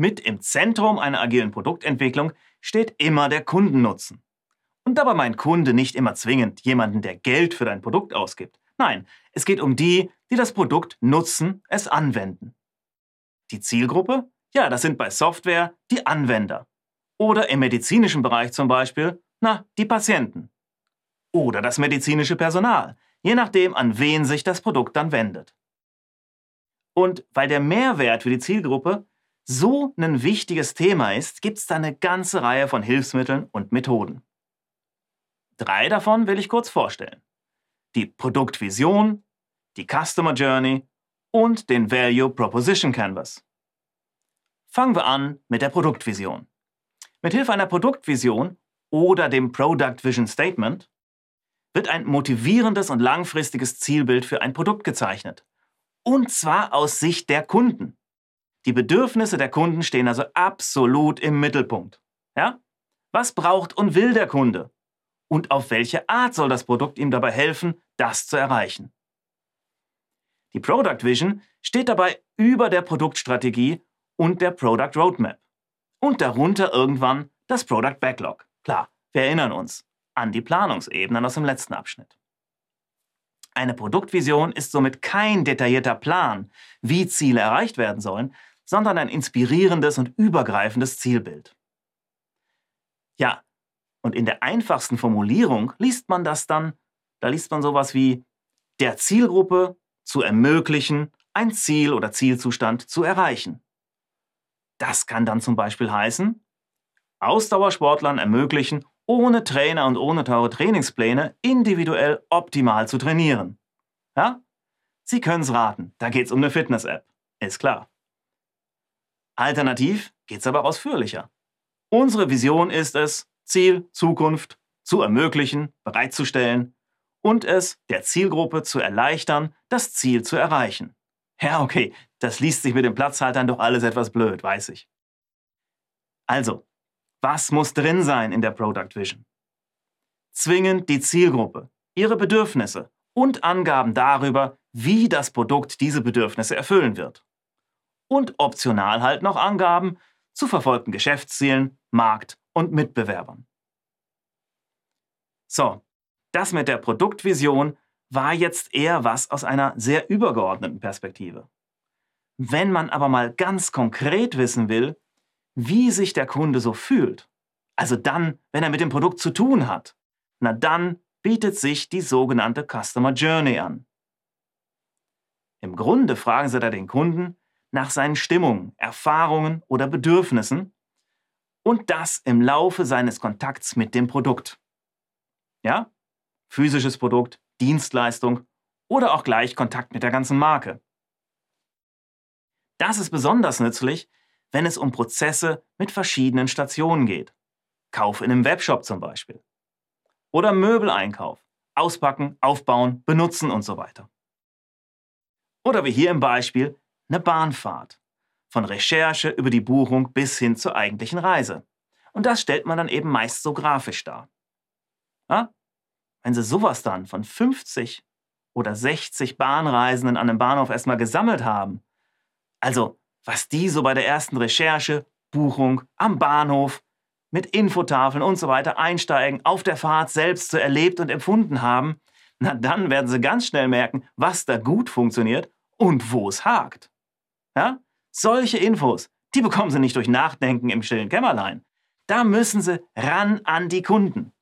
Mit im Zentrum einer agilen Produktentwicklung steht immer der Kundennutzen. Und dabei meint Kunde nicht immer zwingend jemanden, der Geld für dein Produkt ausgibt. Nein, es geht um die, die das Produkt nutzen, es anwenden. Die Zielgruppe? Ja, das sind bei Software die Anwender. Oder im medizinischen Bereich zum Beispiel, na, die Patienten. Oder das medizinische Personal, je nachdem, an wen sich das Produkt dann wendet. Und weil der Mehrwert für die Zielgruppe so ein wichtiges Thema ist, gibt es da eine ganze Reihe von Hilfsmitteln und Methoden. Drei davon will ich kurz vorstellen. Die Produktvision, die Customer Journey und den Value Proposition Canvas. Fangen wir an mit der Produktvision. Mit Hilfe einer Produktvision oder dem Product Vision Statement wird ein motivierendes und langfristiges Zielbild für ein Produkt gezeichnet. Und zwar aus Sicht der Kunden. Die Bedürfnisse der Kunden stehen also absolut im Mittelpunkt. Ja? Was braucht und will der Kunde? Und auf welche Art soll das Produkt ihm dabei helfen, das zu erreichen? Die Product Vision steht dabei über der Produktstrategie und der Product Roadmap. Und darunter irgendwann das Product Backlog. Klar, wir erinnern uns an die Planungsebenen aus dem letzten Abschnitt. Eine Produktvision ist somit kein detaillierter Plan, wie Ziele erreicht werden sollen, sondern ein inspirierendes und übergreifendes Zielbild. Ja, und in der einfachsten Formulierung liest man das dann, da liest man sowas wie der Zielgruppe zu ermöglichen, ein Ziel oder Zielzustand zu erreichen. Das kann dann zum Beispiel heißen, Ausdauersportlern ermöglichen, ohne Trainer und ohne teure Trainingspläne individuell optimal zu trainieren. Ja? Sie können es raten, da geht es um eine Fitness-App. Ist klar. Alternativ geht es aber ausführlicher. Unsere Vision ist es, Ziel, Zukunft zu ermöglichen, bereitzustellen und es der Zielgruppe zu erleichtern, das Ziel zu erreichen. Ja, okay, das liest sich mit den Platzhaltern doch alles etwas blöd, weiß ich. Also, was muss drin sein in der Product Vision? Zwingend die Zielgruppe, ihre Bedürfnisse und Angaben darüber, wie das Produkt diese Bedürfnisse erfüllen wird und optional halt noch Angaben zu verfolgten Geschäftszielen, Markt und Mitbewerbern. So, das mit der Produktvision war jetzt eher was aus einer sehr übergeordneten Perspektive. Wenn man aber mal ganz konkret wissen will, wie sich der Kunde so fühlt, also dann, wenn er mit dem Produkt zu tun hat, na dann bietet sich die sogenannte Customer Journey an. Im Grunde fragen Sie da den Kunden, nach seinen Stimmungen, Erfahrungen oder Bedürfnissen und das im Laufe seines Kontakts mit dem Produkt. Ja? Physisches Produkt, Dienstleistung oder auch gleich Kontakt mit der ganzen Marke. Das ist besonders nützlich, wenn es um Prozesse mit verschiedenen Stationen geht. Kauf in einem Webshop zum Beispiel. Oder Möbeleinkauf. Auspacken, aufbauen, benutzen und so weiter. Oder wie hier im Beispiel eine Bahnfahrt. Von Recherche über die Buchung bis hin zur eigentlichen Reise. Und das stellt man dann eben meist so grafisch dar. Ja? Wenn Sie sowas dann von 50 oder 60 Bahnreisenden an einem Bahnhof erstmal gesammelt haben, also was die so bei der ersten Recherche, Buchung, am Bahnhof, mit Infotafeln und so weiter einsteigen, auf der Fahrt selbst so erlebt und empfunden haben, na dann werden Sie ganz schnell merken, was da gut funktioniert und wo es hakt. Ja? Solche Infos, die bekommen Sie nicht durch Nachdenken im stillen Kämmerlein. Da müssen Sie ran an die Kunden.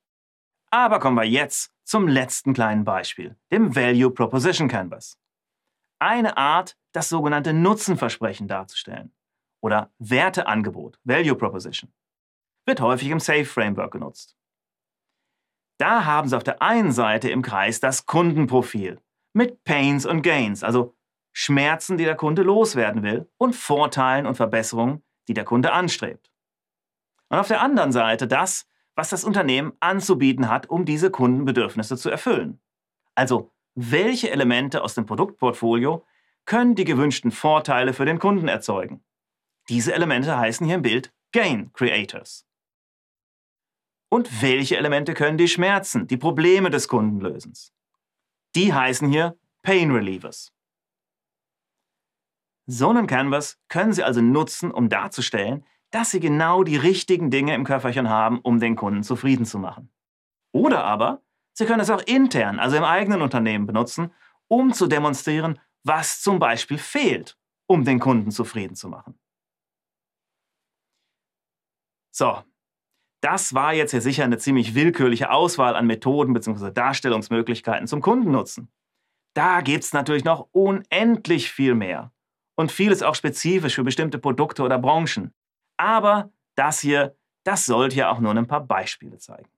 Aber kommen wir jetzt zum letzten kleinen Beispiel, dem Value Proposition Canvas. Eine Art, das sogenannte Nutzenversprechen darzustellen oder Werteangebot, Value Proposition, wird häufig im SAFE Framework genutzt. Da haben Sie auf der einen Seite im Kreis das Kundenprofil mit Pains und Gains, also Schmerzen, die der Kunde loswerden will und Vorteilen und Verbesserungen, die der Kunde anstrebt. Und auf der anderen Seite das, was das Unternehmen anzubieten hat, um diese Kundenbedürfnisse zu erfüllen. Also, welche Elemente aus dem Produktportfolio können die gewünschten Vorteile für den Kunden erzeugen? Diese Elemente heißen hier im Bild Gain Creators. Und welche Elemente können die Schmerzen, die Probleme des Kunden lösen? Die heißen hier Pain Relievers. So einen Canvas können Sie also nutzen, um darzustellen, dass Sie genau die richtigen Dinge im Köfferchen haben, um den Kunden zufrieden zu machen. Oder aber Sie können es auch intern, also im eigenen Unternehmen benutzen, um zu demonstrieren, was zum Beispiel fehlt, um den Kunden zufrieden zu machen. So, das war jetzt ja sicher eine ziemlich willkürliche Auswahl an Methoden bzw. Darstellungsmöglichkeiten zum Kundennutzen. Da gibt es natürlich noch unendlich viel mehr. Und vieles auch spezifisch für bestimmte Produkte oder Branchen. Aber das hier, das sollte ja auch nur ein paar Beispiele zeigen.